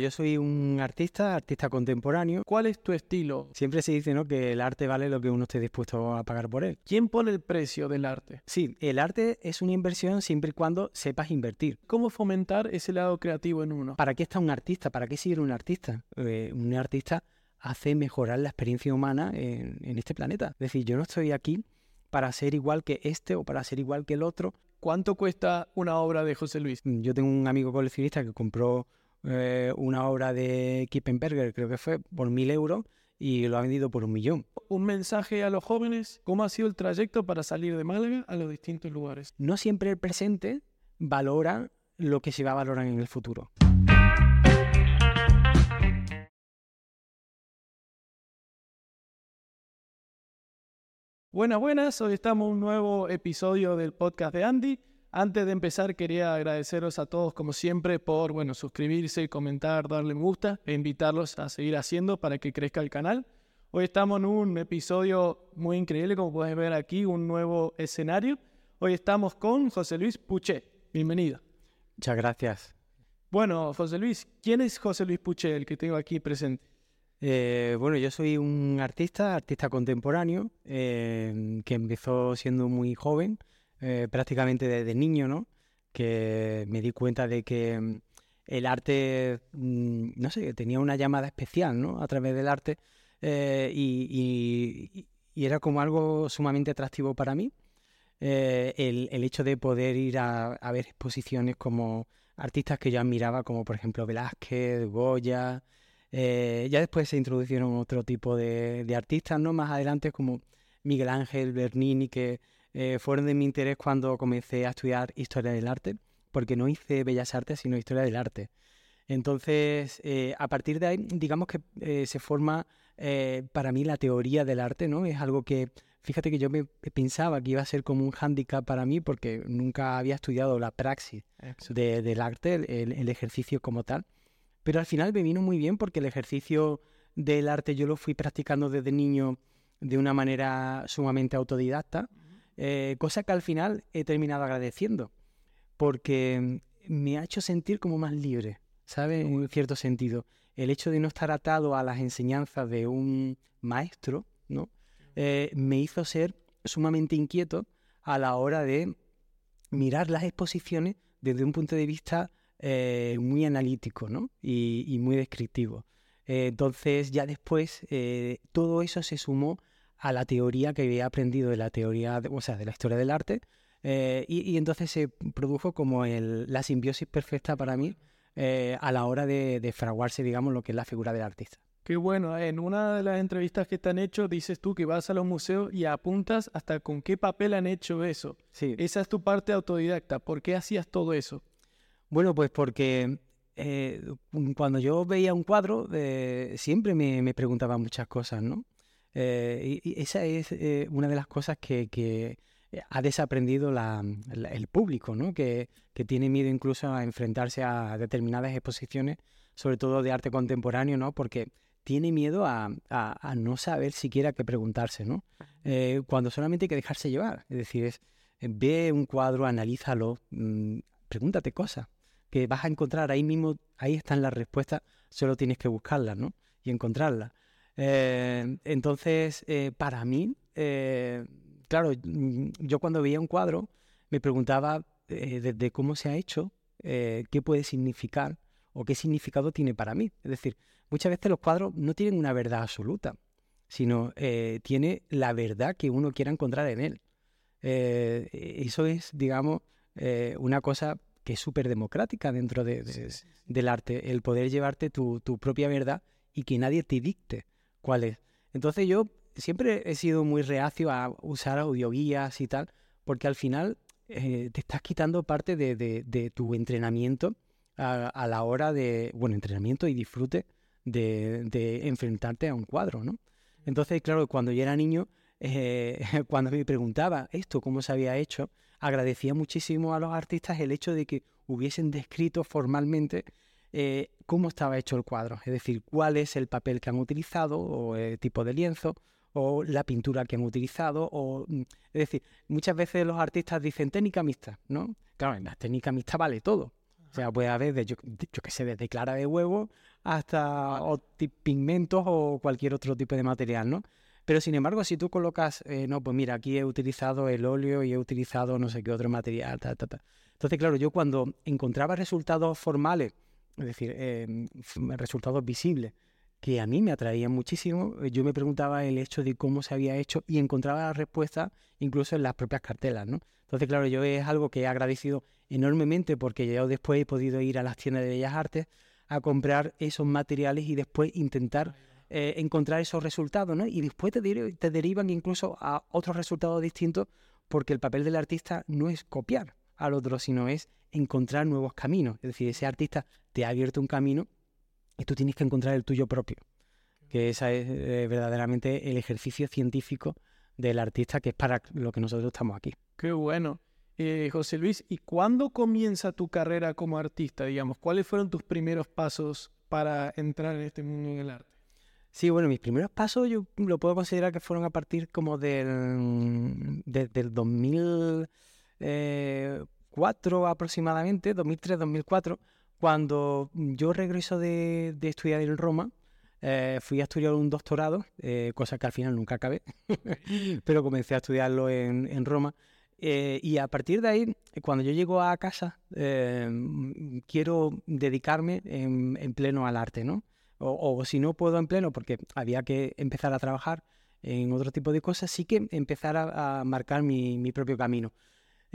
Yo soy un artista, artista contemporáneo. ¿Cuál es tu estilo? Siempre se dice ¿no? que el arte vale lo que uno esté dispuesto a pagar por él. ¿Quién pone el precio del arte? Sí, el arte es una inversión siempre y cuando sepas invertir. ¿Cómo fomentar ese lado creativo en uno? ¿Para qué está un artista? ¿Para qué seguir un artista? Eh, un artista hace mejorar la experiencia humana en, en este planeta. Es decir, yo no estoy aquí para ser igual que este o para ser igual que el otro. ¿Cuánto cuesta una obra de José Luis? Yo tengo un amigo coleccionista que compró eh, una obra de Kippenberger, creo que fue, por mil euros y lo ha vendido por un millón. Un mensaje a los jóvenes, ¿cómo ha sido el trayecto para salir de Málaga a los distintos lugares? No siempre el presente valora lo que se va a valorar en el futuro. Buenas, buenas, hoy estamos en un nuevo episodio del podcast de Andy. Antes de empezar, quería agradeceros a todos, como siempre, por bueno, suscribirse, comentar, darle me gusta e invitarlos a seguir haciendo para que crezca el canal. Hoy estamos en un episodio muy increíble, como puedes ver aquí, un nuevo escenario. Hoy estamos con José Luis Puché. Bienvenido. Muchas gracias. Bueno, José Luis, ¿quién es José Luis Puché, el que tengo aquí presente? Eh, bueno, yo soy un artista, artista contemporáneo, eh, que empezó siendo muy joven. Eh, prácticamente desde niño, ¿no? Que me di cuenta de que mm, el arte, mm, no sé, tenía una llamada especial, ¿no? A través del arte eh, y, era como algo sumamente atractivo para mí. Eh, el, hecho de poder ir a, ver exposiciones como artistas que yo admiraba, como por ejemplo Velázquez, Goya. ya después se introdujeron otro tipo de, de artistas, ¿no? Más adelante como Miguel Ángel, Bernini, que eh, fueron de mi interés cuando comencé a estudiar historia del arte, porque no hice bellas artes, sino historia del arte. Entonces, eh, a partir de ahí, digamos que eh, se forma para mí la teoría del arte, ¿no? Es algo que, fíjate que yo me pensaba que iba a ser como un hándicap para mí porque nunca había estudiado la praxis del arte, el, ejercicio como tal. Pero al final me vino muy bien porque el ejercicio del arte yo lo fui practicando desde niño de una manera sumamente autodidacta. Eh, cosa que al final he terminado agradeciendo, porque me ha hecho sentir como más libre, ¿sabes? En cierto sentido. El hecho de no estar atado a las enseñanzas de un maestro, ¿no? Eh, me hizo ser sumamente inquieto a la hora de mirar las exposiciones desde un punto de vista eh, muy analítico ¿no? y, muy descriptivo. entonces ya después todo eso se sumó a la teoría que había aprendido de la teoría, o sea, de la historia del arte, eh, y, entonces se produjo como el, la simbiosis perfecta para mí eh, a la hora de, fraguarse, digamos, lo que es la figura del artista. Qué bueno, en una de las entrevistas que te han hecho dices tú que vas a los museos y apuntas hasta con qué papel han hecho eso. Sí. Esa es tu parte autodidacta. ¿Por qué hacías todo eso? Bueno, pues porque eh, cuando yo veía un cuadro siempre me, me preguntaba muchas cosas, ¿no? Eh, y, esa es eh, una de las cosas que, que ha desaprendido el público, ¿no? Que, que, tiene miedo incluso a enfrentarse a determinadas exposiciones, sobre todo de arte contemporáneo, ¿no? Porque tiene miedo a, a, no saber siquiera qué preguntarse, ¿no? Eh, cuando solamente hay que dejarse llevar. Es decir, es, ve un cuadro, analízalo, mm, pregúntate cosas que vas a encontrar ahí mismo, ahí están las respuestas, solo tienes que buscarlas, ¿no? Y encontrarlas. Eh, entonces, eh, para mí, eh, claro, mm, yo cuando veía un cuadro me preguntaba desde cómo se ha hecho, qué puede significar o qué significado tiene para mí. Es decir, muchas veces los cuadros no tienen una verdad absoluta, sino tiene la verdad que uno quiera encontrar en él. eso es, digamos, una cosa que es súper democrática dentro del arte, el poder llevarte tu, tu propia verdad y que nadie te dicte cuál es. Entonces yo siempre he sido muy reacio a usar audioguías y tal, porque al final eh, te estás quitando parte de, tu entrenamiento a, la hora de, bueno, entrenamiento y disfrute de, enfrentarte a un cuadro, ¿no? Entonces, claro, cuando yo era niño, eh, cuando me preguntaba esto, cómo se había hecho, agradecía muchísimo a los artistas el hecho de que hubiesen descrito formalmente eh, cómo estaba hecho el cuadro, es decir, cuál es el papel que han utilizado o el tipo de lienzo o la pintura que han utilizado o mm, es decir, muchas veces los artistas dicen técnica mixta, ¿no? Claro, en la técnica mixta vale todo. O sea, puede haber, de, yo, yo que sé, desde clara de huevo hasta pigmentos o cualquier otro tipo de material, ¿no? Pero sin embargo, si tú colocas, eh, no, pues mira, aquí he utilizado el óleo y he utilizado no sé qué otro material, ta, ta, ta. Entonces, claro, yo cuando encontraba resultados formales, es decir, em, resultados visibles, que a mí me atraían muchísimo, yo me preguntaba el hecho de cómo se había hecho y encontraba la respuesta incluso en las propias cartelas, ¿no? Entonces, claro, yo es algo que he agradecido enormemente porque yo después he podido ir a las tiendas de Bellas Artes a comprar esos materiales y después intentar eh, encontrar esos resultados, ¿no? Y después te, te derivan incluso a otros resultados distintos porque el papel del artista no es copiar al otro, sino es encontrar nuevos caminos. Es decir, ese artista te ha abierto un camino y tú tienes que encontrar el tuyo propio. Que ese es eh, verdaderamente el ejercicio científico del artista, que es para lo que nosotros estamos aquí. Qué bueno. Eh, José Luis, ¿y cuándo comienza tu carrera como artista, digamos? ¿Cuáles fueron tus primeros pasos para entrar en este mundo del arte? Sí, bueno, mis primeros pasos yo lo puedo considerar que fueron a partir como del, del 2004 eh, aproximadamente, 2003-2004, cuando yo regreso de, estudiar en Roma. Eh, fui a estudiar un doctorado, cosa que al final nunca acabé, pero comencé a estudiarlo en, en Roma. Eh, y a partir de ahí, cuando yo llego a casa, eh, quiero dedicarme en, pleno al arte, ¿no? O, si no puedo en pleno, porque había que empezar a trabajar en otro tipo de cosas, sí que empezar a, marcar mi, propio camino.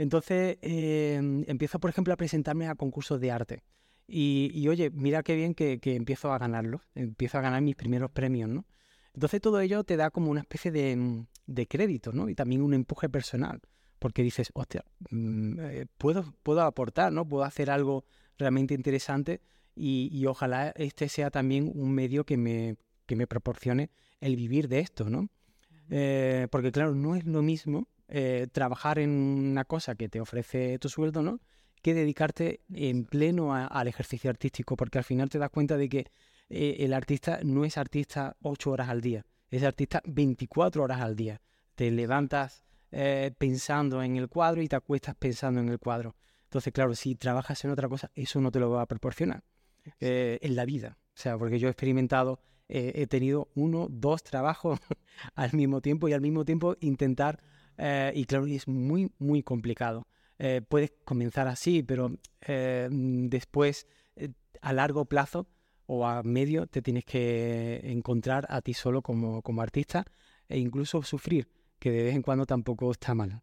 Entonces, eh, empiezo, por ejemplo, a presentarme a concursos de arte. Y, oye, mira qué bien que, empiezo a ganarlo, empiezo a ganar mis primeros premios, ¿no? Entonces todo ello te da como una especie de, de crédito, ¿no? Y también un empuje personal porque dices, hostia, mm, eh, puedo, puedo aportar, ¿no? Puedo hacer algo realmente interesante y, ojalá este sea también un medio que me, que me proporcione el vivir de esto, ¿no? Eh, porque claro, no es lo mismo eh, trabajar en una cosa que te ofrece tu sueldo, ¿no? Que dedicarte en pleno al ejercicio artístico, porque al final te das cuenta de que el artista no es artista ocho horas al día, es artista 24 horas al día. Te levantas eh, pensando en el cuadro y te acuestas pensando en el cuadro. Entonces, claro, si trabajas en otra cosa, eso no te lo va a proporcionar eh, en la vida. O sea, porque yo he experimentado, eh, he tenido uno, dos trabajos al mismo tiempo y al mismo tiempo intentar, y claro, es muy, muy complicado. puedes comenzar así, pero después, a largo plazo o a medio, te tienes que encontrar a ti solo como, como artista e incluso sufrir que de vez en cuando tampoco está mal.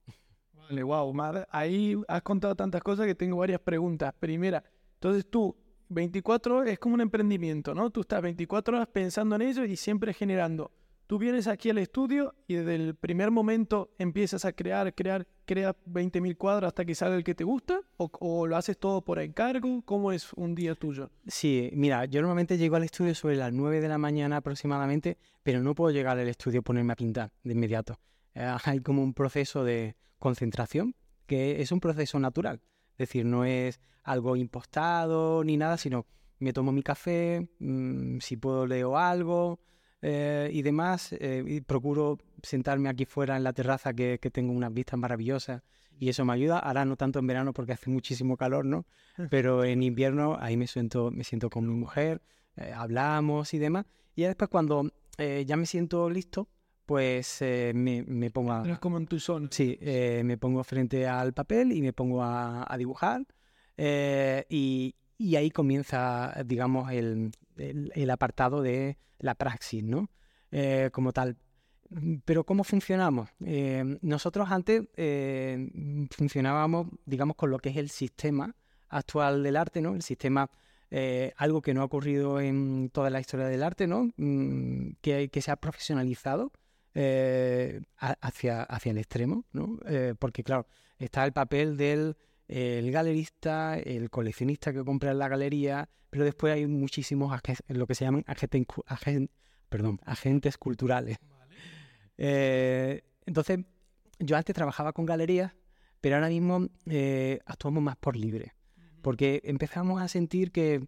Vale, wow, ahí has contado tantas cosas que tengo varias preguntas. Primera, entonces tú, 24 horas es como un emprendimiento, ¿no? Tú estás 24 horas pensando en ello y siempre generando. Tú vienes aquí al estudio y desde el primer momento empiezas a crear, crear, creas 20.000 cuadros hasta que sale el que te gusta o, lo haces todo por encargo. ¿Cómo es un día tuyo? Sí, mira, yo normalmente llego al estudio sobre las 9 de la mañana aproximadamente, pero no puedo llegar al estudio y ponerme a pintar de inmediato. Eh, hay como un proceso de concentración que es un proceso natural. Es decir, no es algo impostado ni nada, sino me tomo mi café, mm, si puedo leo algo eh, y demás. Eh, y procuro sentarme aquí fuera en la terraza que, tengo unas vistas maravillosas y eso me ayuda. Ahora no tanto en verano porque hace muchísimo calor, ¿no? Pero en invierno ahí me siento, me siento con mi mujer, hablamos y demás. Y después cuando ya me siento listo, pues eh, me, pongo a... como en tu zona. Sí, eh, me pongo frente al papel y me pongo a, dibujar eh, y, ahí comienza, digamos, el, apartado de la praxis, ¿no? como tal. Pero ¿cómo funcionamos? nosotros antes funcionábamos, digamos, con lo que es el sistema actual del arte, ¿no? El sistema... algo que no ha ocurrido en toda la historia del arte, ¿no? Mm, que, que se ha profesionalizado eh, hacia, hacia el extremo, ¿no? Eh, porque claro, está el papel del el galerista, el coleccionista que compra en la galería, pero después hay muchísimos lo que se llaman agentes, perdón, agentes culturales. Eh, entonces, yo antes trabajaba con galerías, pero ahora mismo actuamos más por libre, porque empezamos a sentir que,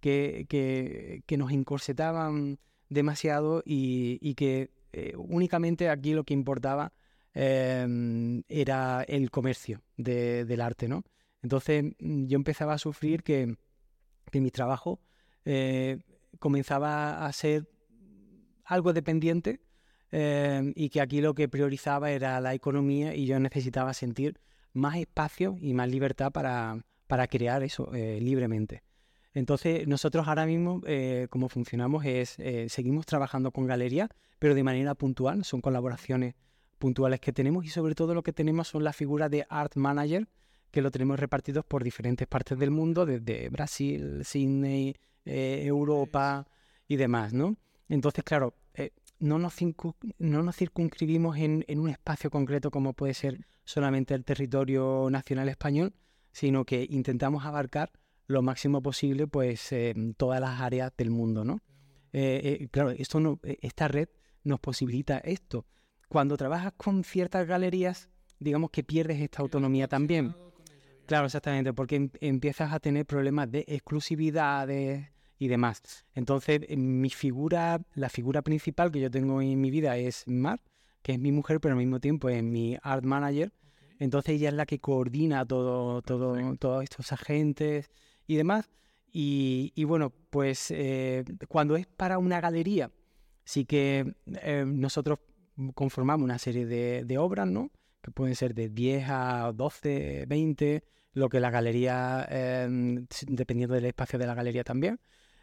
que, que, nos encorsetaban demasiado y, y que eh, únicamente aquí lo que importaba em, era el comercio del arte, ¿no? Entonces mm, yo empezaba a sufrir que, mi trabajo eh, comenzaba a ser algo dependiente eh, y que aquí lo que priorizaba era la economía y yo necesitaba sentir más espacio y más libertad para, para crear eso eh, libremente. Entonces, nosotros ahora mismo, eh, como funcionamos, es seguimos trabajando con galerías, pero de manera puntual, son colaboraciones puntuales que tenemos y sobre todo lo que tenemos son las figuras de art manager, que lo tenemos repartidos por diferentes partes del mundo, desde Brasil, Sydney, Europa y demás, ¿no? Entonces, claro, no nos, no nos circunscribimos en, en, un espacio concreto como puede ser solamente el territorio nacional español, sino que intentamos abarcar lo máximo posible pues todas las áreas del mundo, ¿no? Eh, eh, claro, esto no, e, esta red nos posibilita esto. Cuando trabajas con ciertas galerías, digamos que pierdes esta autonomía también. Claro, exactamente, porque em, empiezas a tener problemas de exclusividades y demás. Entonces, mi figura, la figura principal que yo tengo en mi vida es Mar, que es mi mujer, pero al mismo tiempo es mi art manager. Entonces ella es la que coordina todo, todo, todos estos agentes y demás. Y, bueno, pues eh, cuando es para una galería, sí que eh, nosotros conformamos una serie de, obras, ¿no? Que pueden ser de 10 a 12, 20, lo que la galería, em, dependiendo del espacio de la galería también.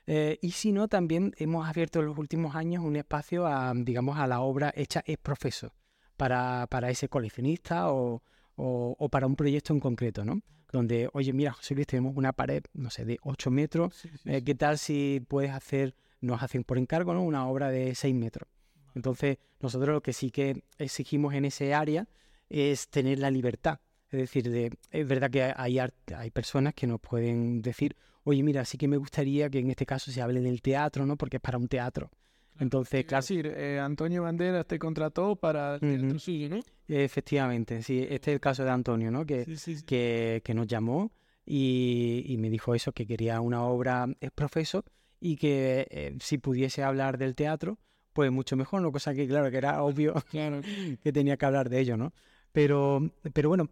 Eh, y si no, también hemos abierto en los últimos años un espacio a, digamos, a la obra hecha es profeso para, para ese coleccionista o, o, para un proyecto en concreto, ¿no? Donde, oye, mira, José Luis, tenemos una pared, no sé, de 8 metros, eh, ¿qué tal si puedes hacer, nos hacen por encargo, ¿no? Una obra de 6 metros. Entonces, nosotros lo que sí que exigimos en ese área es tener la libertad. Es decir, de, es verdad que hay, hay personas que nos pueden decir, oye, mira, sí que me gustaría que en este caso se hable del teatro, ¿no? Porque es para un teatro. Entonces, claro. Es decir, eh, Antonio Banderas te contrató para el teatro suyo, ¿no? Efectivamente, sí. Este es el caso de Antonio, ¿no? Que, que, que, nos llamó y, y, me dijo eso, que quería una obra es profeso y que eh, si pudiese hablar del teatro, pues mucho mejor, ¿no? Cosa que, claro, que era obvio claro. que tenía que hablar de ello, ¿no? Pero, pero bueno,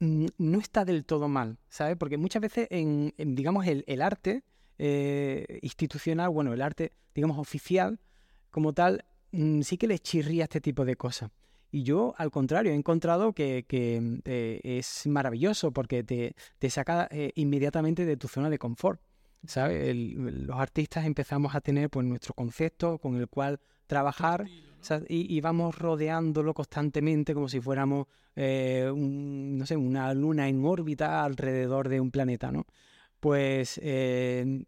no está del todo mal, ¿sabes? Porque muchas veces en, digamos, el, el arte eh, institucional, bueno, el arte, digamos, oficial, como tal, mm, sí que les chirría este tipo de cosas. Y yo, al contrario, he encontrado que, eh, es maravilloso porque te, saca eh, inmediatamente de tu zona de confort. ¿Sabes? los artistas empezamos a tener pues nuestro concepto con el cual trabajar y, vamos rodeándolo constantemente como si fuéramos eh, no sé, una luna en órbita alrededor de un planeta, ¿no? Pues en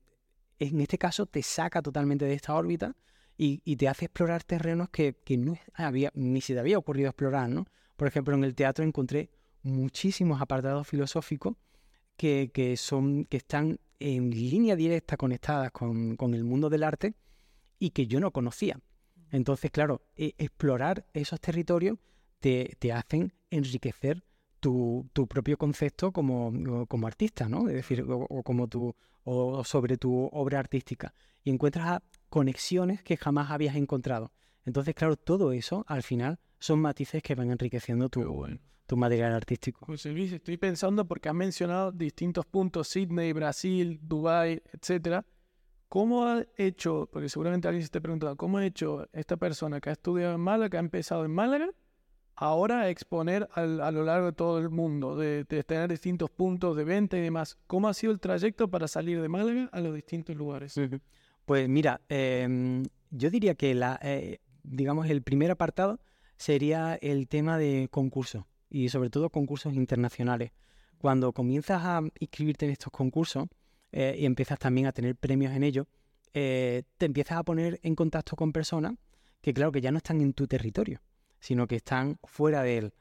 este caso te saca totalmente de esta órbita y, te hace explorar terrenos que, no había, ni se te había ocurrido explorar, ¿no? Por ejemplo, en el teatro encontré muchísimos apartados filosóficos que, son, que están en línea directa conectadas con, el mundo del arte y que yo no conocía. Entonces, claro, e, explorar esos territorios te, hacen enriquecer tu, propio concepto como, artista, ¿no? Es decir, o, como tu, o sobre tu obra artística. Y encuentras conexiones que jamás habías encontrado. Entonces, claro, todo eso al final son matices que van enriqueciendo tu, tu material artístico. José Luis, estoy pensando porque has mencionado distintos puntos, Sydney, Brasil, Dubai, etcétera. ¿Cómo ha hecho, porque seguramente alguien se te preguntado, cómo ha hecho esta persona que ha estudiado en Málaga, que ha empezado en Málaga, ahora a exponer a lo largo de todo el mundo, de, de, tener distintos puntos de venta y demás? ¿Cómo ha sido el trayecto para salir de Málaga a los distintos lugares? Pues mira, em, yo diría que la, eh, digamos, el primer apartado sería el tema de concursos y sobre todo concursos internacionales. Cuando comienzas a inscribirte en estos concursos eh, y empiezas también a tener premios en ellos, eh, te empiezas a poner en contacto con personas que claro que ya no están en tu territorio, sino que están fuera de él.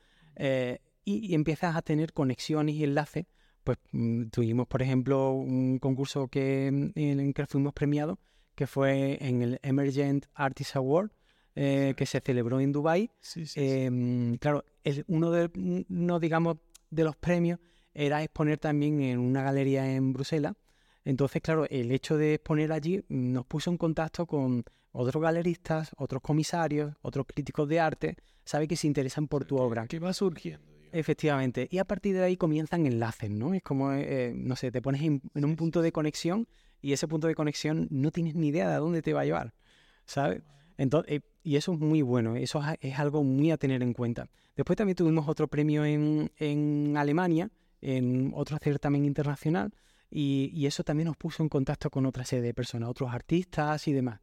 y, empiezas a tener conexiones y enlaces. Pues mm, tuvimos, por ejemplo, un concurso que, en el que fuimos premiados que fue en el Emergent Artist Award, eh, que se celebró en Dubai. Em, claro, uno de, no digamos, de los premios era exponer también en una galería en Bruselas. Entonces, claro, el hecho de exponer allí nos puso en contacto con otros galeristas, otros comisarios, otros críticos de arte, sabe que se interesan por tu obra. ¿Qué va surgiendo? Efectivamente. Y a partir de ahí comienzan enlaces, ¿no? Es como, eh, no sé, te pones en, un punto de conexión y ese punto de conexión no tienes ni idea de a dónde te va a llevar, ¿sabes? Entonces, eh, y eso es muy bueno, eso es algo muy a tener en cuenta. Después también tuvimos otro premio en, en Alemania, en otro certamen internacional, y, y, eso también nos puso en contacto con otra serie de personas, otros artistas y demás.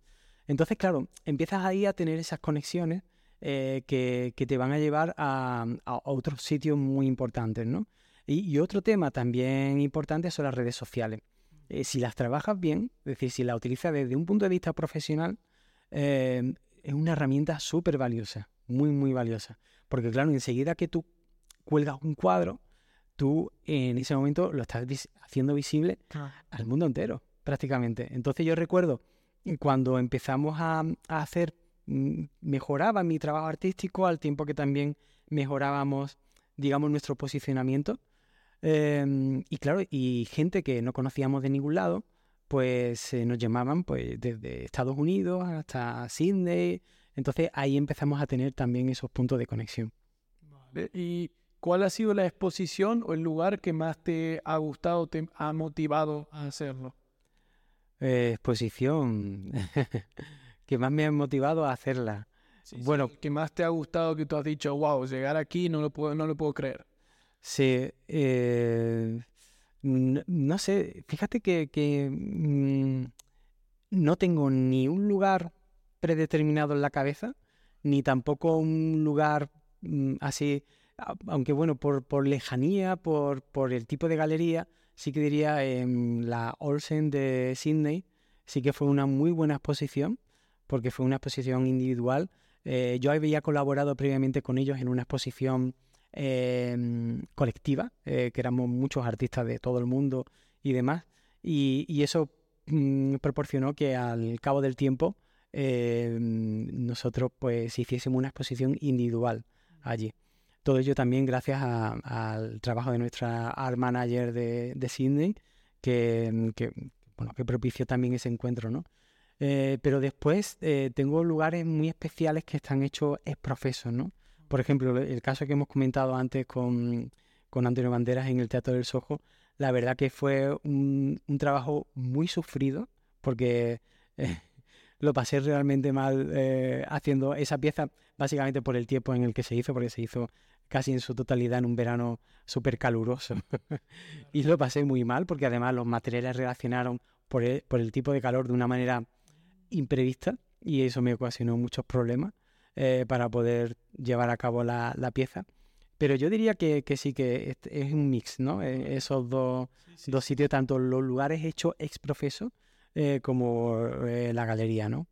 Entonces, claro, empiezas ahí a tener esas conexiones eh, que, que, te van a llevar a, a otros sitios muy importantes, ¿no? Y, otro tema también importante son las redes sociales. Eh, si las trabajas bien, es decir, si las utilizas desde un punto de vista profesional, eh, es una herramienta súper valiosa, muy, muy valiosa. Porque claro, enseguida que tú cuelgas un cuadro, tú en ese momento lo estás haciendo visible al mundo entero, prácticamente. Entonces yo recuerdo cuando empezamos a, hacer, mm, mejoraba mi trabajo artístico al tiempo que también mejorábamos, digamos, nuestro posicionamiento. Em, y claro, y gente que no conocíamos de ningún lado, pues eh, nos llamaban pues desde Estados Unidos hasta Sydney. Entonces ahí empezamos a tener también esos puntos de conexión. ¿Y cuál ha sido la exposición o el lugar que más te ha gustado, te ha motivado a hacerlo? Eh, exposición que más me ha motivado a hacerla. bueno, que más te ha gustado que tú has dicho, wow, llegar aquí no lo puedo, no lo puedo creer. Sí, eh, no, sé, fíjate que, mm, no tengo ni un lugar predeterminado en la cabeza, ni tampoco un lugar mm, así, aunque bueno, por, por lejanía, por, por el tipo de galería, sí que diría en la Olsen de Sydney, sí que fue una muy buena exposición, porque fue una exposición individual. Eh, yo había colaborado previamente con ellos en una exposición em, colectiva, eh, que éramos muchos artistas de todo el mundo y demás, y, eso mm, proporcionó que al cabo del tiempo em, nosotros pues hiciésemos una exposición individual allí. Todo ello también gracias al trabajo de nuestra art manager de, de Sydney, que, bueno, que propició también ese encuentro, ¿no? Eh, pero después eh, tengo lugares muy especiales que están hechos ex profesos, ¿no? Por ejemplo, el caso que hemos comentado antes con, Antonio Banderas en el Teatro del Sojo, la verdad que fue un, trabajo muy sufrido, porque eh, lo pasé realmente mal haciendo esa pieza, básicamente por el tiempo en el que se hizo, porque se hizo casi en su totalidad en un verano súper caluroso. y lo pasé muy mal porque además los materiales reaccionaron por el, por el tipo de calor de una manera imprevista y eso me ocasionó muchos problemas eh, para poder llevar a cabo la, la pieza. Pero yo diría que, que, sí, que es un mix, ¿no? Eh, esos dos, dos sitios, tanto los lugares hechos ex profeso eh, como la galería, ¿no?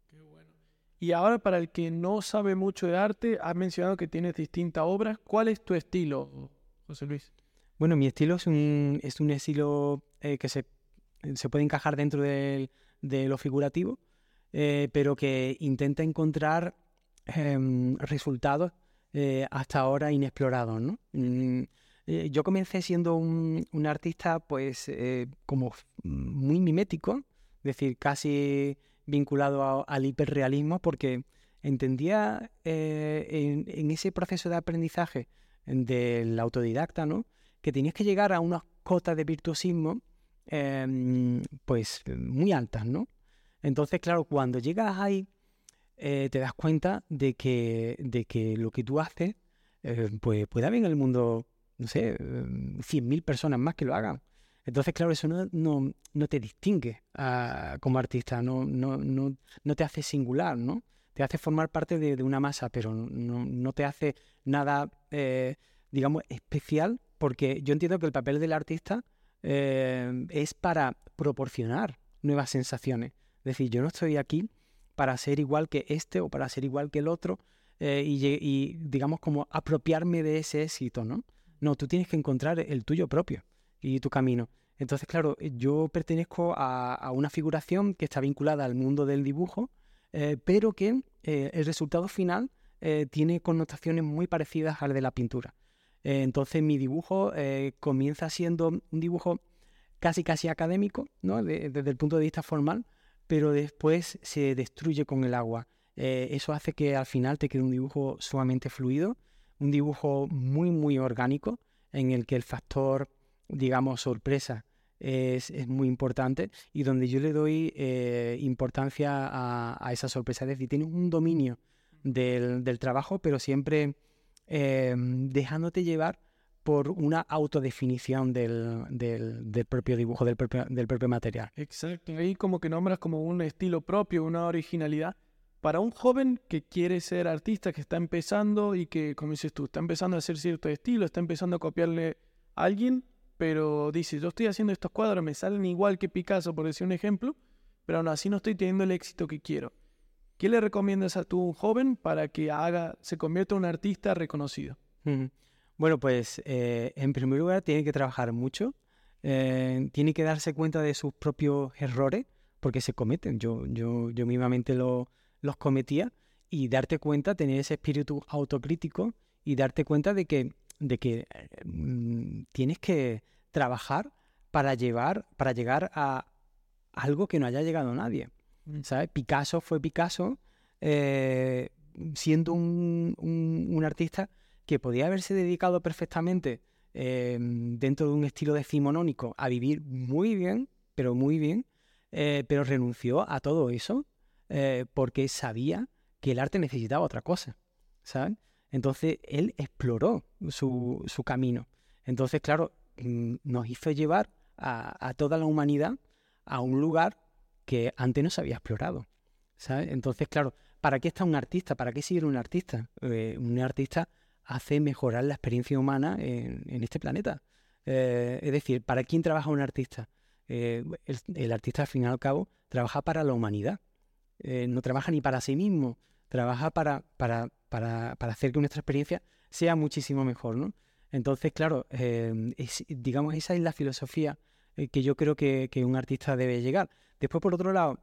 Y ahora para el que no sabe mucho de arte, has mencionado que tienes distintas obras. ¿Cuál es tu estilo, José Luis? Bueno, mi estilo es un, es un estilo eh, que se, se, puede encajar dentro de, de lo figurativo, pero que intenta encontrar em, resultados eh, hasta ahora inexplorados, ¿no? Mm, yo comencé siendo un, un artista, pues, como muy mimético, es decir, casi vinculado al hiperrealismo porque entendía eh, en, ese proceso de aprendizaje del autodidacta, ¿no? Que tenías que llegar a unas cotas de virtuosismo em, pues muy altas, ¿no? Entonces, claro, cuando llegas ahí, eh, te das cuenta de que, de que lo que tú haces, eh, pues puede haber en el mundo, no sé, 100.000 personas más que lo hagan. Entonces, claro, eso no, no, no te distingue como artista, no, no, no, no te hace singular, ¿no? Te hace formar parte de, una masa, pero no, no te hace nada, eh, digamos, especial, porque yo entiendo que el papel del artista eh, es para proporcionar nuevas sensaciones. Es decir, yo no estoy aquí para ser igual que este o para ser igual que el otro eh, y, digamos, como apropiarme de ese éxito, ¿no? No, tú tienes que encontrar el tuyo propio y tu camino. Entonces, claro, eh, yo pertenezco a, una figuración que está vinculada al mundo del dibujo, eh, pero que el resultado final tiene connotaciones muy parecidas al de la pintura. entonces, mi dibujo comienza siendo un dibujo casi casi académico, ¿no? desde el punto de vista formal, pero después se destruye con el agua. eso hace que al final te quede un dibujo sumamente fluido, un dibujo muy, muy orgánico en el que el factor, digamos, sorpresa es, muy importante y donde yo le doy eh, importancia a, esa sorpresa. Es decir, tienes un dominio del, trabajo, pero siempre em, dejándote llevar por una autodefinición del, del, propio dibujo, del propio, del propio material. Exacto, ahí como que nombras como un estilo propio, una originalidad. Para un joven que quiere ser artista, que está empezando y que, como dices tú, está empezando a hacer cierto estilo, está empezando a copiarle a alguien, pero dice, yo estoy haciendo estos cuadros, me salen igual que Picasso, por decir un ejemplo, pero aún así no estoy teniendo el éxito que quiero. ¿Qué le recomiendas a tu joven para que haga, se convierta en un artista reconocido? Bueno, pues eh, en primer lugar tiene que trabajar mucho, eh, tiene que darse cuenta de sus propios errores, porque se cometen. Yo, yo, yo mismamente los cometía y darte cuenta, tener ese espíritu autocrítico y darte cuenta de que de que mm, tienes que trabajar para llevar, para llegar a algo que no haya llegado a nadie. Mm. ¿Sabes? Picasso fue Picasso eh, siendo un, artista que podía haberse dedicado perfectamente eh, dentro de un estilo decimonónico a vivir muy bien, pero muy bien, eh, pero renunció a todo eso porque sabía que el arte necesitaba otra cosa, ¿sabes? Entonces él exploró su, camino. Entonces, claro, mm, nos hizo llevar a, toda la humanidad a un lugar que antes no se había explorado. ¿sabes? Entonces, claro, ¿para qué está un artista? ¿Para qué seguir un artista? Eh, un artista hace mejorar la experiencia humana en, este planeta. Eh, es decir, ¿para quién trabaja un artista? Eh, el, artista, al fin y al cabo, trabaja para la humanidad. no trabaja ni para sí mismo, trabaja para, para, para, hacer que nuestra experiencia sea muchísimo mejor, ¿no? Entonces, claro, digamos, esa es la filosofía eh, que yo creo que, un artista debe llegar. Después, por otro lado,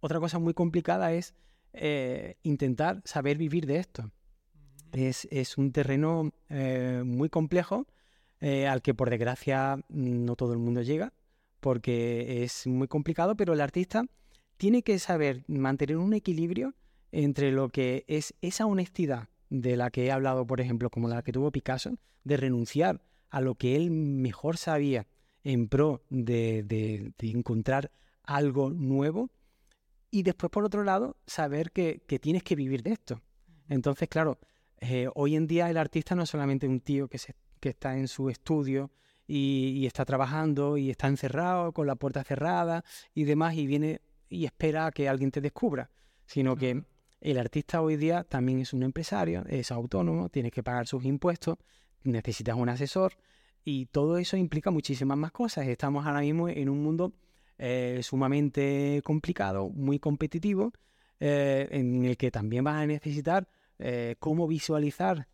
otra cosa muy complicada es eh, intentar saber vivir de esto. Es, un terreno eh, muy complejo al que, por desgracia, no todo el mundo llega, porque es muy complicado, pero el artista tiene que saber mantener un equilibrio entre lo que es esa honestidad de la que he hablado, por ejemplo, como la que tuvo Picasso, de renunciar a lo que él mejor sabía en pro de, encontrar algo nuevo, y después, por otro lado, saber que, tienes que vivir de esto. Entonces, claro, eh, hoy en día el artista no es solamente un tío que, se, que está en su estudio y, y, está trabajando y está encerrado con la puerta cerrada y demás y viene y espera a que alguien te descubra, sino que el artista hoy día también es un empresario, es autónomo, tiene que pagar sus impuestos, necesitas un asesor y todo eso implica muchísimas más cosas. Estamos ahora mismo en un mundo eh, sumamente complicado, muy competitivo, eh, en el que también vas a necesitar eh, cómo visualizar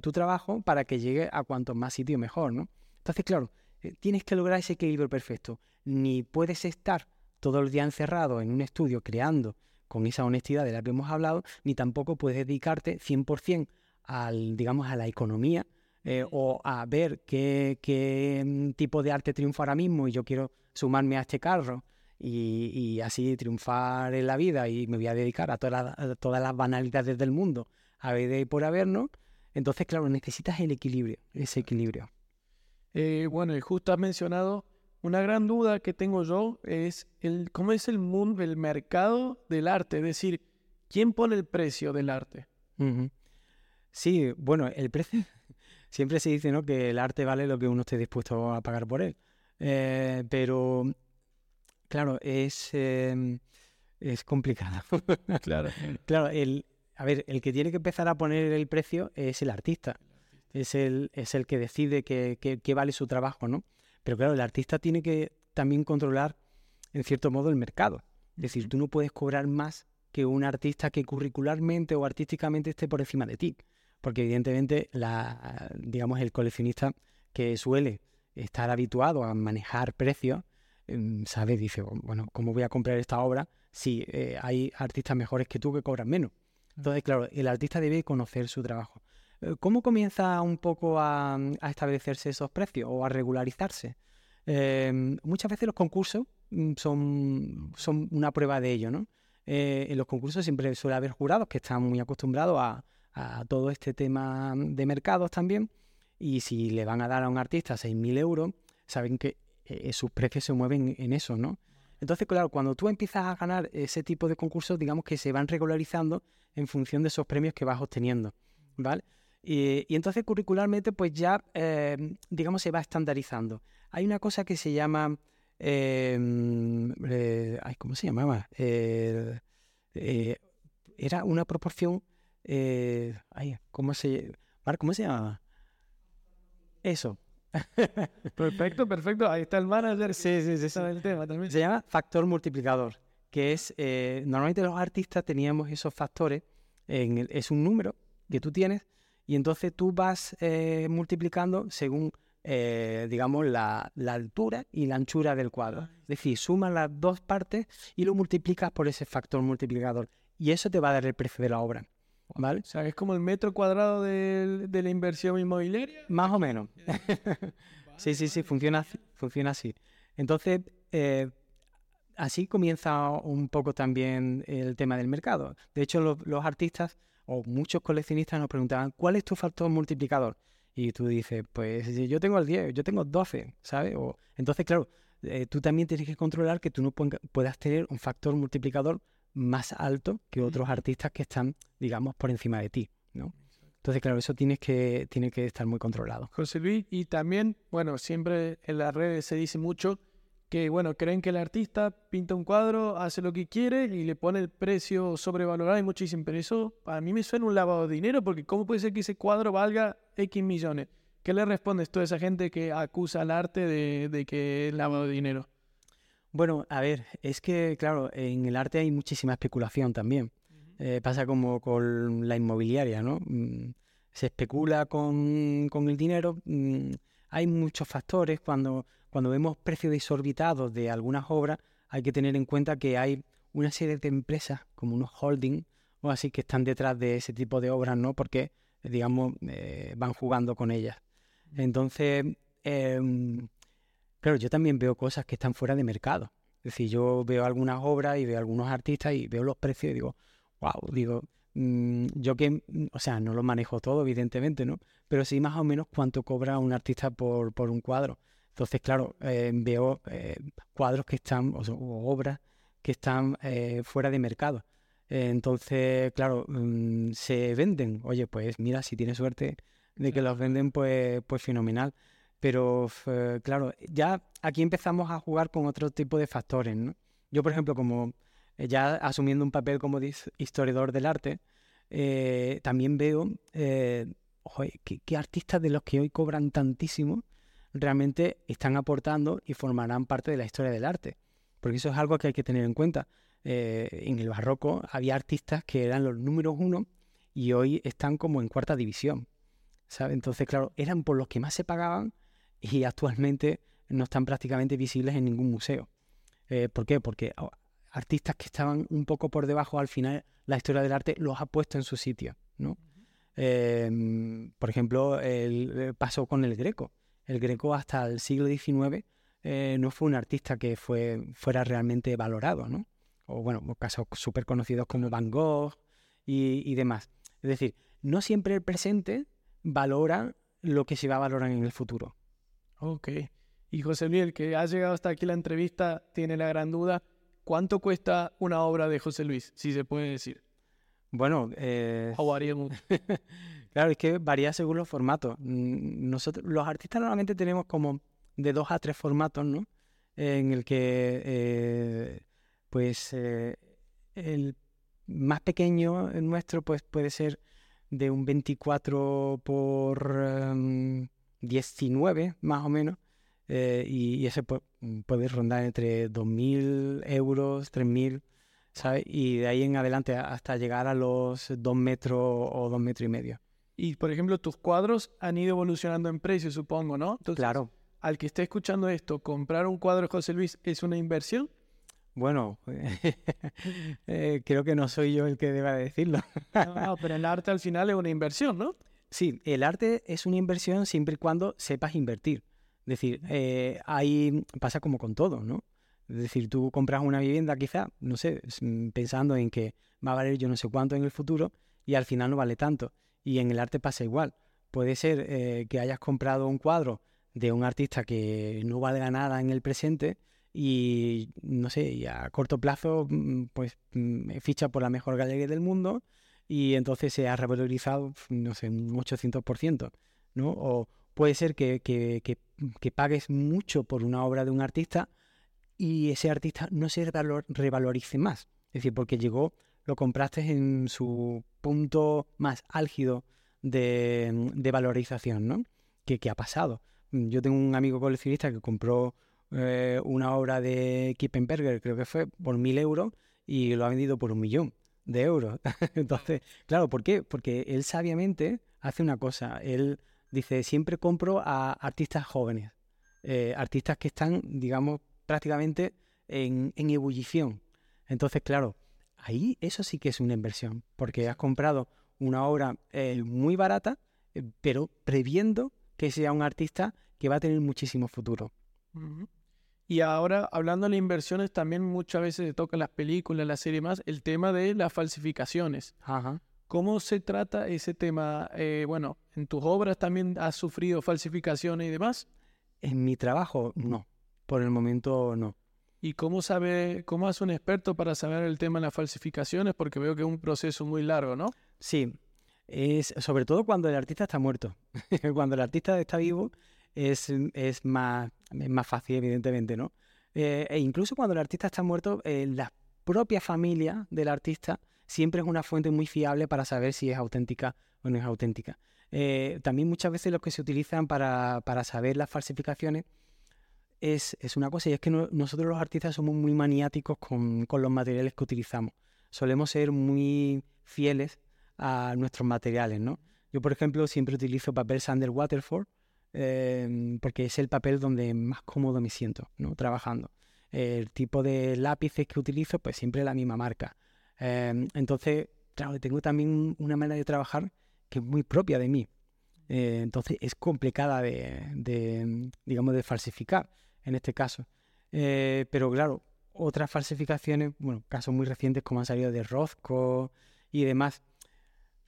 tu trabajo para que llegue a cuantos más sitios mejor, ¿no? Entonces, claro, tienes que lograr ese equilibrio perfecto. Ni puedes estar todo el día encerrado en un estudio creando con esa honestidad de la que hemos hablado, ni tampoco puedes dedicarte 100% al, digamos, a la economía eh, o a ver qué, mm, tipo de arte triunfa ahora mismo y yo quiero sumarme a este carro y, así triunfar en la vida y me voy a dedicar a, todas las banalidades del mundo a ver de por haber, ¿no? Entonces, claro, necesitas el equilibrio, ese equilibrio. Eh, bueno, y justo has mencionado una gran duda que tengo yo es el, cómo es el mundo, el mercado del arte, es decir, ¿quién pone el precio del arte? Sí, bueno, el precio, siempre se dice ¿no? que el arte vale lo que uno esté dispuesto a pagar por él, eh, pero claro, es, em, es complicado. claro, claro el, a ver, el que tiene que empezar a poner el precio es el artista, es el, es el que decide qué vale su trabajo, ¿no? Pero claro, el artista tiene que también controlar, en cierto modo, el mercado. Es decir, tú no puedes cobrar más que un artista que curricularmente o artísticamente esté por encima de ti. Porque evidentemente, la, digamos, el coleccionista que suele estar habituado a manejar precios, em, sabe, dice, bueno, ¿cómo voy a comprar esta obra si eh, hay artistas mejores que tú que cobran menos? Entonces, claro, el artista debe conocer su trabajo. Eh, ¿Cómo comienza un poco a, establecerse esos precios o a regularizarse? Em, muchas veces los concursos mm, son, una prueba de ello, ¿no? Eh, en los concursos siempre suele haber jurados que están muy acostumbrados a, a todo este tema de mercados también. Y si le van a dar a un artista 6.000 euros, saben que eh, sus precios se mueven en eso, ¿no? Entonces, claro, cuando tú empiezas a ganar ese tipo de concursos, digamos que se van regularizando en función de esos premios que vas obteniendo, ¿vale? Y, entonces curricularmente, pues ya, eh, digamos, se va estandarizando. Hay una cosa que se llama, em, eh, ¿cómo se llamaba? Eh, era una proporción, ay, ¿cómo se, ¿cómo se llamaba? Eso, perfecto, perfecto. Ahí está el manager. Sí, sí, sí. El tema también. Se llama factor multiplicador, que es, eh, normalmente los artistas teníamos esos factores, en es un número que tú tienes, y entonces tú vas eh, multiplicando según, eh, digamos, la, la, altura y la anchura del cuadro. Es decir, sumas las dos partes y lo multiplicas por ese factor multiplicador. Y eso te va a dar el precio de la obra. ¿Vale? O sea, es como el metro cuadrado de, la inversión inmobiliaria. Más o menos. sí, sí, sí, funciona, funciona así. Entonces, eh, así comienza un poco también el tema del mercado. De hecho, los, artistas o muchos coleccionistas nos preguntaban, ¿cuál es tu factor multiplicador? Y tú dices, pues yo tengo el 10, yo tengo 12, ¿sabes? O, entonces, claro, eh, tú también tienes que controlar que tú no puedas tener un factor multiplicador más alto que otros artistas que están, digamos, por encima de ti, ¿no? Entonces, claro, eso tienes que, tiene que estar muy controlado. José Luis, y también, bueno, siempre en las redes se dice mucho que, bueno, creen que el artista pinta un cuadro, hace lo que quiere y le pone el precio sobrevalorado y muchísimo. Pero eso a mí me suena un lavado de dinero porque ¿cómo puede ser que ese cuadro valga X millones? ¿Qué le respondes tú a esa gente que acusa al arte de, de que es lavado de dinero? Bueno, a ver, es que, claro, en el arte hay muchísima especulación también. Eh, pasa como con la inmobiliaria, ¿no? Mm, se especula con, el dinero. Mm, hay muchos factores. Cuando, cuando vemos precios desorbitados de algunas obras, hay que tener en cuenta que hay una serie de empresas, como unos holding o así, que están detrás de ese tipo de obras, ¿no? Porque, digamos, eh, van jugando con ellas. Entonces, em, Claro, yo también veo cosas que están fuera de mercado. Es decir, yo veo algunas obras y veo algunos artistas y veo los precios y digo, wow, digo, mm, yo que, mm, o sea, no lo manejo todo, evidentemente, ¿no? Pero sí más o menos cuánto cobra un artista por, por un cuadro. Entonces, claro, eh, veo eh, cuadros que están, o, obras que están eh, fuera de mercado. entonces, claro, mm, se venden. Oye, pues mira, si tienes suerte de que los venden, pues, pues fenomenal. Pero claro, ya aquí empezamos a jugar con otro tipo de factores, ¿no? Yo, por ejemplo, como eh, ya asumiendo un papel como historiador del arte, eh, también veo eh, qué artistas de los que hoy cobran tantísimo realmente están aportando y formarán parte de la historia del arte. Porque eso es algo que hay que tener en cuenta. en el barroco había artistas que eran los números uno y hoy están como en cuarta división. ¿sabe? Entonces, claro, eran por los que más se pagaban y actualmente no están prácticamente visibles en ningún museo. Eh, ¿Por qué? Porque oh, artistas que estaban un poco por debajo, al final la historia del arte los ha puesto en su sitio. ¿no? Em, por ejemplo, el, eh, pasó con el Greco. El Greco hasta el siglo XIX eh, no fue un artista que fue, fuera realmente valorado, ¿no? O bueno, casos súper conocidos como Van Gogh y, y, demás. Es decir, no siempre el presente valora lo que se va a valorar en el futuro. Ok. Y José Luis, el que ha llegado hasta aquí la entrevista, tiene la gran duda. ¿Cuánto cuesta una obra de José Luis, si se puede decir? Bueno, eh... claro, es que varía según los formatos. Mm, nosotros, los artistas normalmente tenemos como de dos a tres formatos, ¿no? En el que, eh, pues, eh, el más pequeño nuestro, pues, puede ser de un 24 por em, 19 más o menos, eh, y, ese puede rondar entre 2.000 euros, 3.000, ¿sabes? Y de ahí en adelante hasta llegar a los 2 metros o 2 metros y medio. Y por ejemplo, tus cuadros han ido evolucionando en precio, supongo, ¿no? claro. Al que esté escuchando esto, ¿comprar un cuadro de José Luis es una inversión? Bueno, eh, creo que no soy yo el que deba decirlo. no, no, pero el arte al final es una inversión, ¿no? Sí, el arte es una inversión siempre y cuando sepas invertir. Es decir, eh, ahí pasa como con todo, ¿no? Es decir, tú compras una vivienda quizá, no sé, mm, pensando en que va a valer yo no sé cuánto en el futuro y al final no vale tanto. Y en el arte pasa igual. Puede ser eh, que hayas comprado un cuadro de un artista que no valga nada en el presente y no sé, y a corto plazo mm, pues mm, ficha por la mejor galería del mundo y entonces se ha revalorizado, no sé, un 800%, ¿no? O puede ser que, que, que, pagues mucho por una obra de un artista y ese artista no se revalorice más. Es decir, porque llegó, lo compraste en su punto más álgido de, de valorización, ¿no? ¿Qué, ¿Qué ha pasado? Yo tengo un amigo coleccionista que compró eh, una obra de Kippenberger, creo que fue, por mil euros y lo ha vendido por un millón de euros. Entonces, claro, ¿por qué? Porque él sabiamente hace una cosa. Él dice, siempre compro a artistas jóvenes, eh, artistas que están, digamos, prácticamente en, ebullición. Entonces, claro, ahí eso sí que es una inversión, porque has comprado una obra eh, muy barata, pero previendo que sea un artista que va a tener muchísimo futuro. Y ahora, hablando de inversiones, también muchas veces se toca en las películas, las series más, el tema de las falsificaciones. ¿Cómo se trata ese tema? Eh, bueno, ¿en tus obras también has sufrido falsificaciones y demás? En mi trabajo, no. Por el momento, no. ¿Y cómo sabe, cómo hace un experto para saber el tema de las falsificaciones? Porque veo que es un proceso muy largo, ¿no? Sí, es sobre todo cuando el artista está muerto. cuando el artista está vivo, es, es más, más fácil, evidentemente, ¿no? Eh, e incluso cuando el artista está muerto, eh, la propia familia del artista siempre es una fuente muy fiable para saber si es auténtica o no es auténtica. Eh, también muchas veces lo que se utilizan para, para saber las falsificaciones es, es, una cosa, y es que nosotros los artistas somos muy maniáticos con, con, los materiales que utilizamos. Solemos ser muy fieles a nuestros materiales, ¿no? Yo, por ejemplo, siempre utilizo papel Sander Waterford, Em, porque es el papel donde más cómodo me siento, ¿no? Trabajando. El tipo de lápices que utilizo, pues siempre la misma marca. Em, entonces, claro, tengo también una manera de trabajar que es muy propia de mí. Eh, entonces es complicada de, digamos, de falsificar en este caso. Eh, pero claro, otras falsificaciones, bueno, casos muy recientes como han salido de Rothko y demás,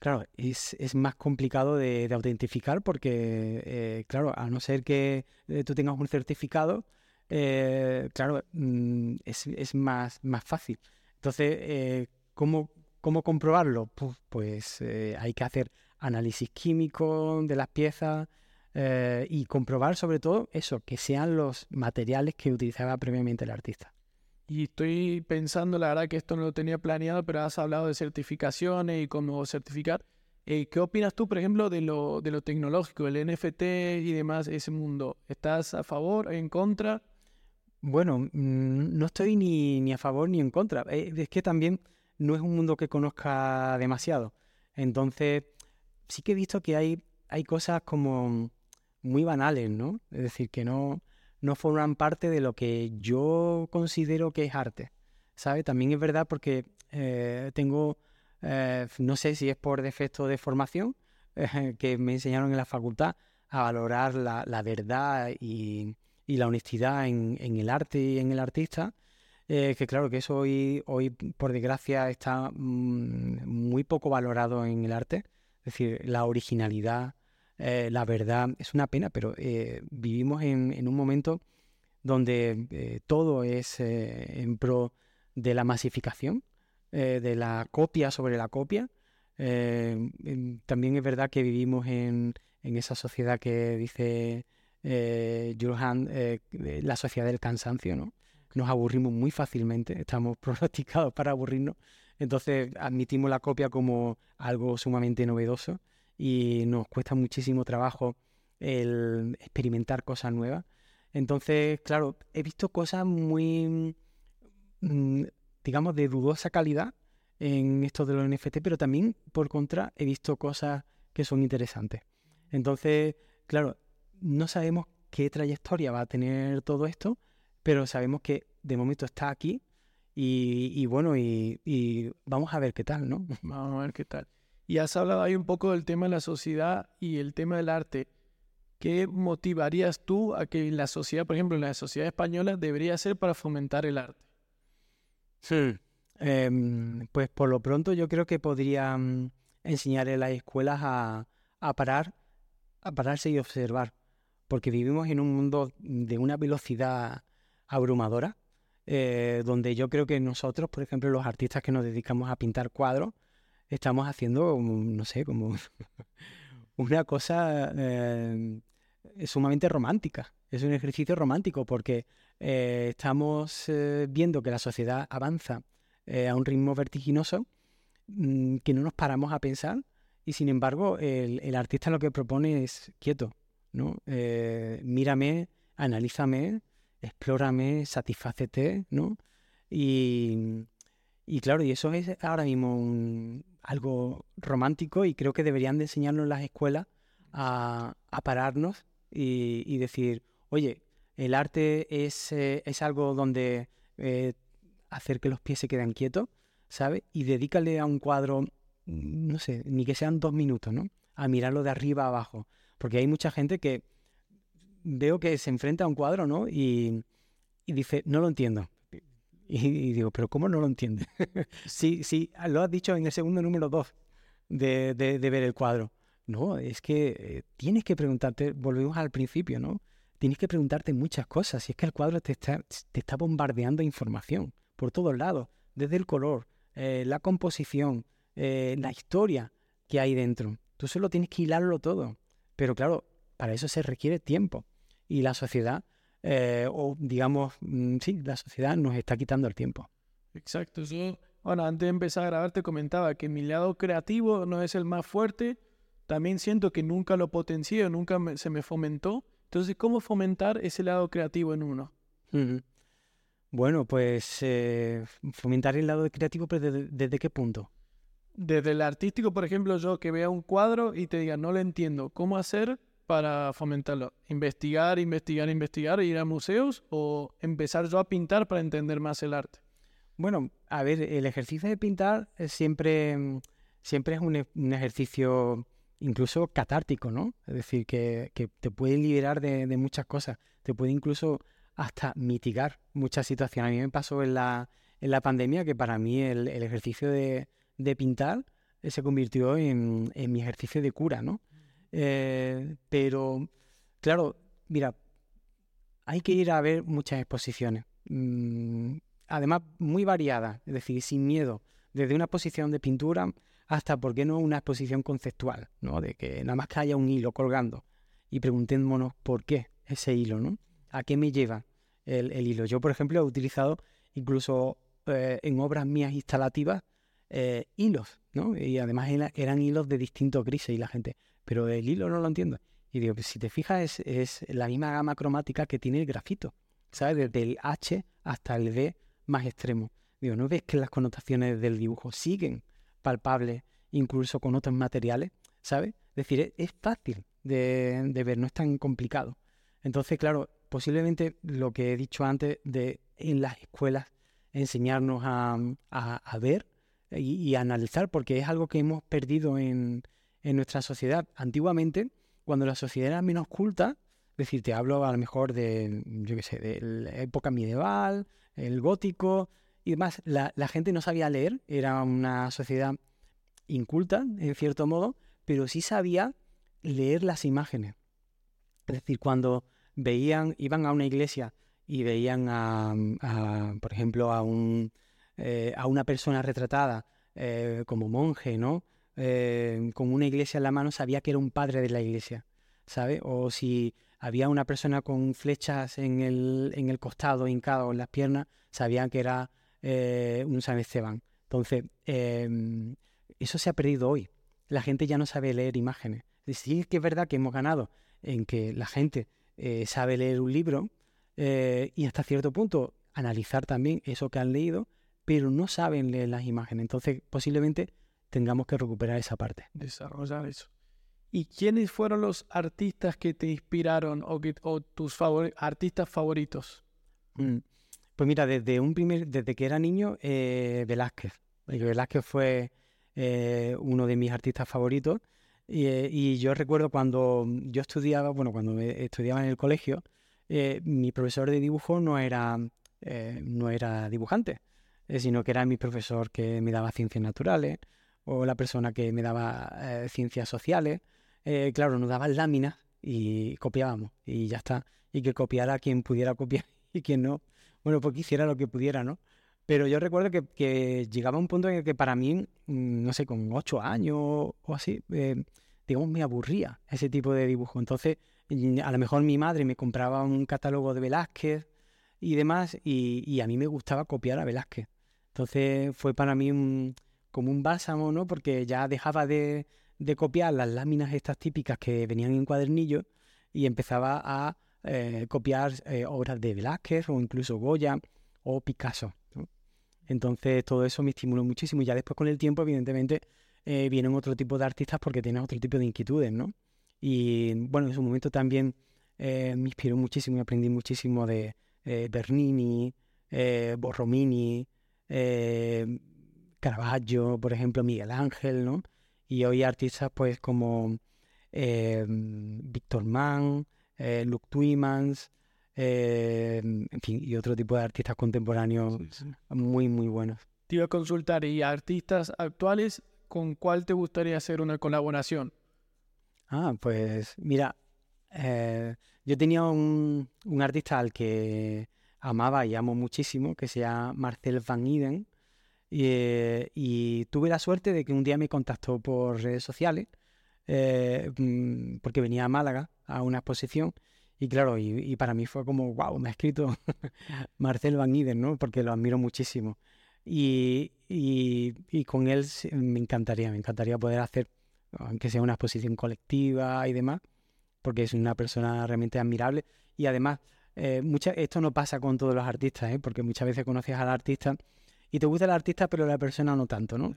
Claro, es, más complicado de, autentificar porque, eh, claro, a no ser que eh, tú tengas un certificado, eh, claro, mm, es, más, fácil. Entonces, ¿cómo, ¿cómo, comprobarlo? Pues, pues hay que hacer análisis químico de las piezas y comprobar sobre todo eso, que sean los materiales que utilizaba previamente el artista. Y estoy pensando, la verdad que esto no lo tenía planeado, pero has hablado de certificaciones y cómo certificar. Eh, ¿Qué opinas tú, por ejemplo, de lo, de lo tecnológico, el NFT y demás, ese mundo? ¿Estás a favor, en contra? Bueno, mm, no estoy ni, ni a favor ni en contra. Eh, es que también no es un mundo que conozca demasiado. Entonces, sí que he visto que hay, hay cosas como muy banales, ¿no? Es decir, que no, no forman parte de lo que yo considero que es arte. ¿Sabe? También es verdad porque eh, tengo, eh, no sé si es por defecto de formación, que me enseñaron en la facultad a valorar la, verdad y, la honestidad en, el arte y en el artista. Eh, que claro que eso hoy, hoy por desgracia está mm, muy poco valorado en el arte. Es decir, la originalidad, eh, la verdad, es una pena, pero eh, vivimos en, un momento donde eh, todo es en pro de la masificación, de la copia sobre la copia. también es verdad que vivimos en, esa sociedad que dice Hand, la sociedad del cansancio, ¿no? Nos aburrimos muy fácilmente, estamos pronosticados para aburrirnos, entonces admitimos la copia como algo sumamente novedoso y nos cuesta muchísimo trabajo el experimentar cosas nuevas. Entonces, claro, he visto cosas muy, mm, digamos, de dudosa calidad en esto de los NFT, pero también, por contra, he visto cosas que son interesantes. Entonces, claro, no sabemos qué trayectoria va a tener todo esto, pero sabemos que de momento está aquí y, bueno, y, y, vamos a ver qué tal, ¿no? Vamos a ver qué tal. Y has hablado ahí un poco del tema de la sociedad y el tema del arte. ¿Qué motivarías tú a que la sociedad, por ejemplo, en la sociedad española, debería hacer para fomentar el arte? Sí. Em, pues por lo pronto yo creo que podría enseñar en las escuelas a, a parar, a pararse y observar, porque vivimos en un mundo de una velocidad abrumadora, eh, donde yo creo que nosotros, por ejemplo, los artistas que nos dedicamos a pintar cuadros, estamos haciendo, no sé, como una cosa eh, sumamente romántica. Es un ejercicio romántico porque eh, estamos viendo que la sociedad avanza a un ritmo vertiginoso, mm, que no nos paramos a pensar y sin embargo el, el artista lo que propone es quieto, ¿no? mírame, analízame, explórame, satisfácete, ¿no? Y, claro, y eso es ahora mismo algo romántico y creo que deberían de enseñarnos las escuelas a, pararnos y, decir, oye, el arte es, eh, es algo donde eh, hacer que los pies se queden quietos, ¿sabes? Y dedícale a un cuadro, no sé, ni que sean dos minutos, ¿no? A mirarlo de arriba a abajo. Porque hay mucha gente que veo que se enfrenta a un cuadro, ¿no? Y, dice, no lo entiendo. Y, digo, pero ¿cómo no lo entiende? sí, sí, lo has dicho en el segundo número dos de, ver el cuadro. No, es que eh, tienes que preguntarte, volvemos al principio, ¿no? Tienes que preguntarte muchas cosas. Y es que el cuadro te está, te está bombardeando información por todos lados, desde el color, eh, la composición, eh, la historia que hay dentro. Tú solo tienes que hilarlo todo. Pero claro, para eso se requiere tiempo y la sociedad, eh, o digamos, mm, sí, la sociedad nos está quitando el tiempo. Exacto. Yo, bueno, antes de empezar a grabar te comentaba que mi lado creativo no es el más fuerte. También siento que nunca lo potencié, nunca se me fomentó. Entonces, ¿cómo fomentar ese lado creativo en uno? Bueno, pues eh, fomentar el lado creativo, pero ¿desde, qué punto? Desde el artístico, por ejemplo, yo que vea un cuadro y te diga, no lo entiendo, ¿cómo hacer para fomentarlo? ¿Investigar, investigar, investigar, ir a museos o empezar yo a pintar para entender más el arte? Bueno, a ver, el ejercicio de pintar siempre, siempre es un, e, un, ejercicio incluso catártico, ¿no? Es decir, que, que te puede liberar de, muchas cosas, te puede incluso hasta mitigar muchas situaciones. A mí me pasó en la, en la pandemia que para mí el, el ejercicio de, de pintar se convirtió en, en mi ejercicio de cura, ¿no? Eh, pero, claro, mira, hay que ir a ver muchas exposiciones. Mm, además, muy variadas, es decir, sin miedo. Desde una exposición de pintura hasta, ¿por qué no, una exposición conceptual? ¿no? De que nada más que haya un hilo colgando y preguntémonos por qué ese hilo, ¿no? ¿A qué me lleva el, hilo? Yo, por ejemplo, he utilizado incluso eh, en obras mías instalativas eh, hilos, ¿no? Y además eran hilos de distintos grises y la gente, pero el hilo no lo entiendo. Y digo, pues si te fijas, es, la misma gama cromática que tiene el grafito, ¿sabes? Desde el H hasta el D más extremo. Digo, ¿no ves que las connotaciones del dibujo siguen palpables incluso con otros materiales? ¿Sabes? Es decir, es, fácil de, ver, no es tan complicado. Entonces, claro, posiblemente lo que he dicho antes de en las escuelas enseñarnos a, ver y, y, analizar, porque es algo que hemos perdido en, en nuestra sociedad. Antiguamente, cuando la sociedad era menos culta, es decir, te hablo a lo mejor de, yo qué sé, de la época medieval, el gótico y demás, la, gente no sabía leer, era una sociedad inculta, en cierto modo, pero sí sabía leer las imágenes. Es decir, cuando veían, iban a una iglesia y veían a, por ejemplo, a, un, eh, a una persona retratada eh, como monje, ¿no? Eh, con una iglesia en la mano, sabía que era un padre de la iglesia, ¿sabe? O si había una persona con flechas en el, en el costado, hincado en las piernas, sabían que era eh, un San Esteban. Entonces, em, eso se ha perdido hoy. La gente ya no sabe leer imágenes. Sí que es verdad que hemos ganado en que la gente eh, sabe leer un libro y hasta cierto punto analizar también eso que han leído, pero no saben leer las imágenes. Entonces, posiblemente tengamos que recuperar esa parte. Desarrollar eso. ¿Y quiénes fueron los artistas que te inspiraron o, que, tus artistas favoritos? Mm, pues mira, desde un primer, desde que era niño, eh, Velázquez. Velázquez fue eh, uno de mis artistas favoritos. Y, eh, y, yo recuerdo cuando yo estudiaba, bueno, cuando estudiaba en el colegio, mi profesor de dibujo no era, no era dibujante, sino que era mi profesor que me daba ciencias naturales o la persona que me daba eh, ciencias sociales, eh, claro, nos daban láminas y copiábamos y ya está. Y que copiara quien pudiera copiar y quien no, bueno, pues hiciera lo que pudiera, ¿no? Pero yo recuerdo que, llegaba un punto en el que para mí, mm, no sé, con ocho años o así, eh, digamos, me aburría ese tipo de dibujo. Entonces, a lo mejor mi madre me compraba un catálogo de Velázquez y demás, y, a mí me gustaba copiar a Velázquez. Entonces fue para mí como un bálsamo, ¿no? Porque ya dejaba de, copiar las láminas estas típicas que venían en cuadernillos y empezaba a eh, copiar eh, obras de Velázquez o incluso Goya o Picasso. Entonces todo eso me estimuló muchísimo y ya después con el tiempo, evidentemente, eh, vienen otro tipo de artistas porque tienen otro tipo de inquietudes, ¿no? Y bueno, en su momento también eh, me inspiró muchísimo y aprendí muchísimo de Bernini, Borromini, Caravaggio, por ejemplo, Miguel Ángel, ¿no? Y hoy artistas pues como Víctor Mann, Luke Twimans, en fin, y otro tipo de artistas contemporáneos muy, muy buenos. Te iba a consultar, ¿y artistas actuales con cuál te gustaría hacer una colaboración? Ah, pues mira, eh, yo tenía un, artista al que amaba y amo muchísimo, que se llama Marcel Van Iden, y, y, tuve la suerte de que un día me contactó por redes sociales, eh, mm, porque venía a Málaga a una exposición, y claro, y, para mí fue como, wow, me ha escrito Marcel Van Iden, ¿no? Porque lo admiro muchísimo. Y, y, con él me encantaría, me encantaría poder hacer, aunque sea una exposición colectiva y demás, porque es una persona realmente admirable. Y además, eh, esto no pasa con todos los artistas, ¿eh? porque muchas veces conoces al artista y te gusta el artista, pero la persona no tanto, ¿no?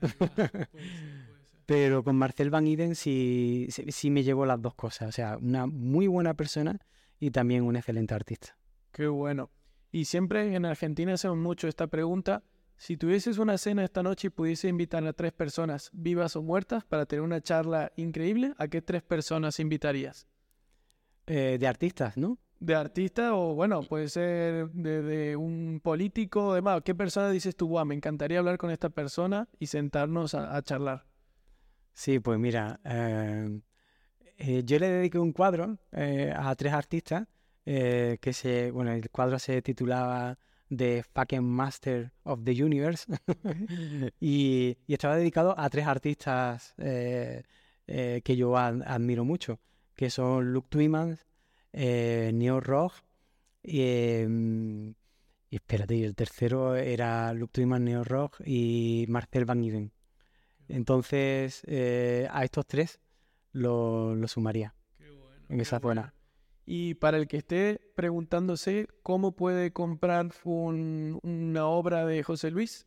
pero con Marcel Van Iden sí, sí me llevo las dos cosas, o sea, una muy buena persona y también un excelente artista. Qué bueno. Y siempre en Argentina hacemos mucho esta pregunta si tuvieses una cena esta noche y pudiese invitar a tres personas, vivas o muertas, para tener una charla increíble, ¿a qué tres personas invitarías? Eh, de artistas, ¿no? De artista o, bueno, puede ser de, un político, demás. ¿Qué persona dices tú, me encantaría hablar con esta persona y sentarnos a, charlar? Sí, pues mira, eh, eh, yo le dediqué un cuadro a tres artistas que se, bueno, el cuadro se titulaba The Fucking Master of the Universe. y, estaba dedicado a tres artistas eh, eh, que yo admiro mucho, que son Luke Twimans, eh, Neo Rock em, y, espérate, el tercero era Luke Twyman, Neo Rock y Marcel Van Iden. Entonces, a estos tres lo, sumaría en esa buena. Y para el que esté preguntándose cómo puede comprar una obra de José Luis,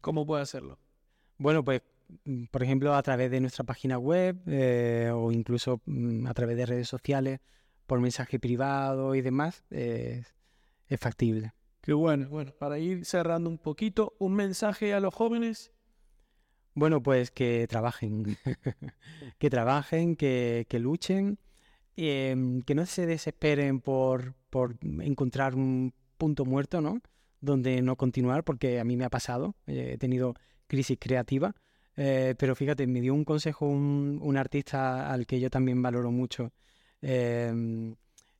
¿cómo puede hacerlo? Bueno, pues mm, por ejemplo a través de nuestra página web eh, o incluso mm, a través de redes sociales, por mensaje privado y demás, es factible. Qué bueno. Bueno, para ir cerrando un poquito, un mensaje a los jóvenes. Bueno, pues que trabajen, que trabajen, que, que luchen Em, que no se desesperen por, por encontrar un punto muerto, ¿no? Donde no continuar, porque a mí me ha pasado, eh, he tenido crisis creativa, eh, pero fíjate, me dio un consejo un, un, artista al que yo también valoro mucho, em,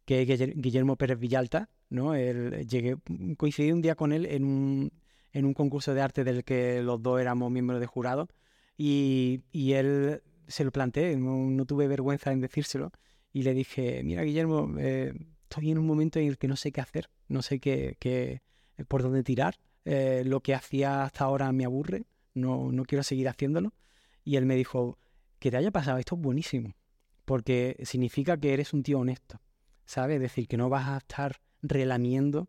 que Guillermo Pérez Villalta, ¿no? Él, llegué, coincidí un día con él en un, en un concurso de arte del que los dos éramos miembros de jurado y, y él se lo planteé, no, no tuve vergüenza en decírselo y le dije, mira Guillermo, eh, estoy en un momento en el que no sé qué hacer, no sé qué, qué eh, por dónde tirar, eh, lo que hacía hasta ahora me aburre, no, no quiero seguir haciéndolo. Y él me dijo, que te haya pasado esto es buenísimo, porque significa que eres un tío honesto, ¿sabes? Es decir, que no vas a estar relamiendo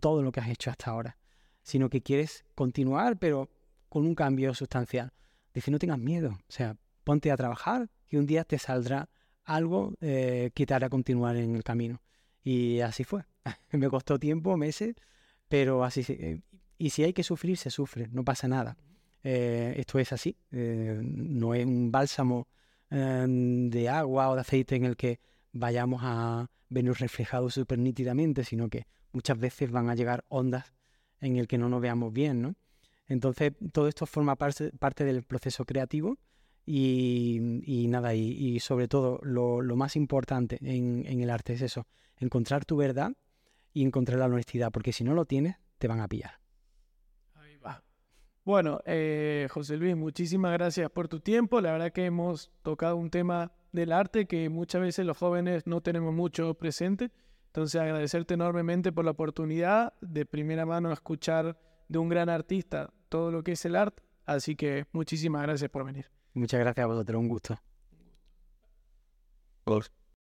todo lo que has hecho hasta ahora, sino que quieres continuar, pero con un cambio sustancial. Dice, no tengas miedo, o sea, ponte a trabajar y un día te saldrá algo eh, que te hará continuar en el camino. Y así fue. Me costó tiempo, meses, pero así. Eh, y si hay que sufrir, se sufre, no pasa nada. Eh, esto es así. Eh, no es un bálsamo de agua o de aceite en el que vayamos a vernos reflejados súper nítidamente, sino que muchas veces van a llegar ondas en el que no nos veamos bien, ¿no? Entonces, todo esto forma parte, parte del proceso creativo y, nada, y, y, sobre todo lo, lo más importante en, en, el arte es eso, encontrar tu verdad y encontrar la honestidad, porque si no lo tienes, te van a pillar. Bueno, eh, José Luis, muchísimas gracias por tu tiempo. La verdad que hemos tocado un tema del arte que muchas veces los jóvenes no tenemos mucho presente. Entonces, agradecerte enormemente por la oportunidad de primera mano escuchar de un gran artista todo lo que es el arte. Así que muchísimas gracias por venir. Muchas gracias a vosotros, un gusto. Close.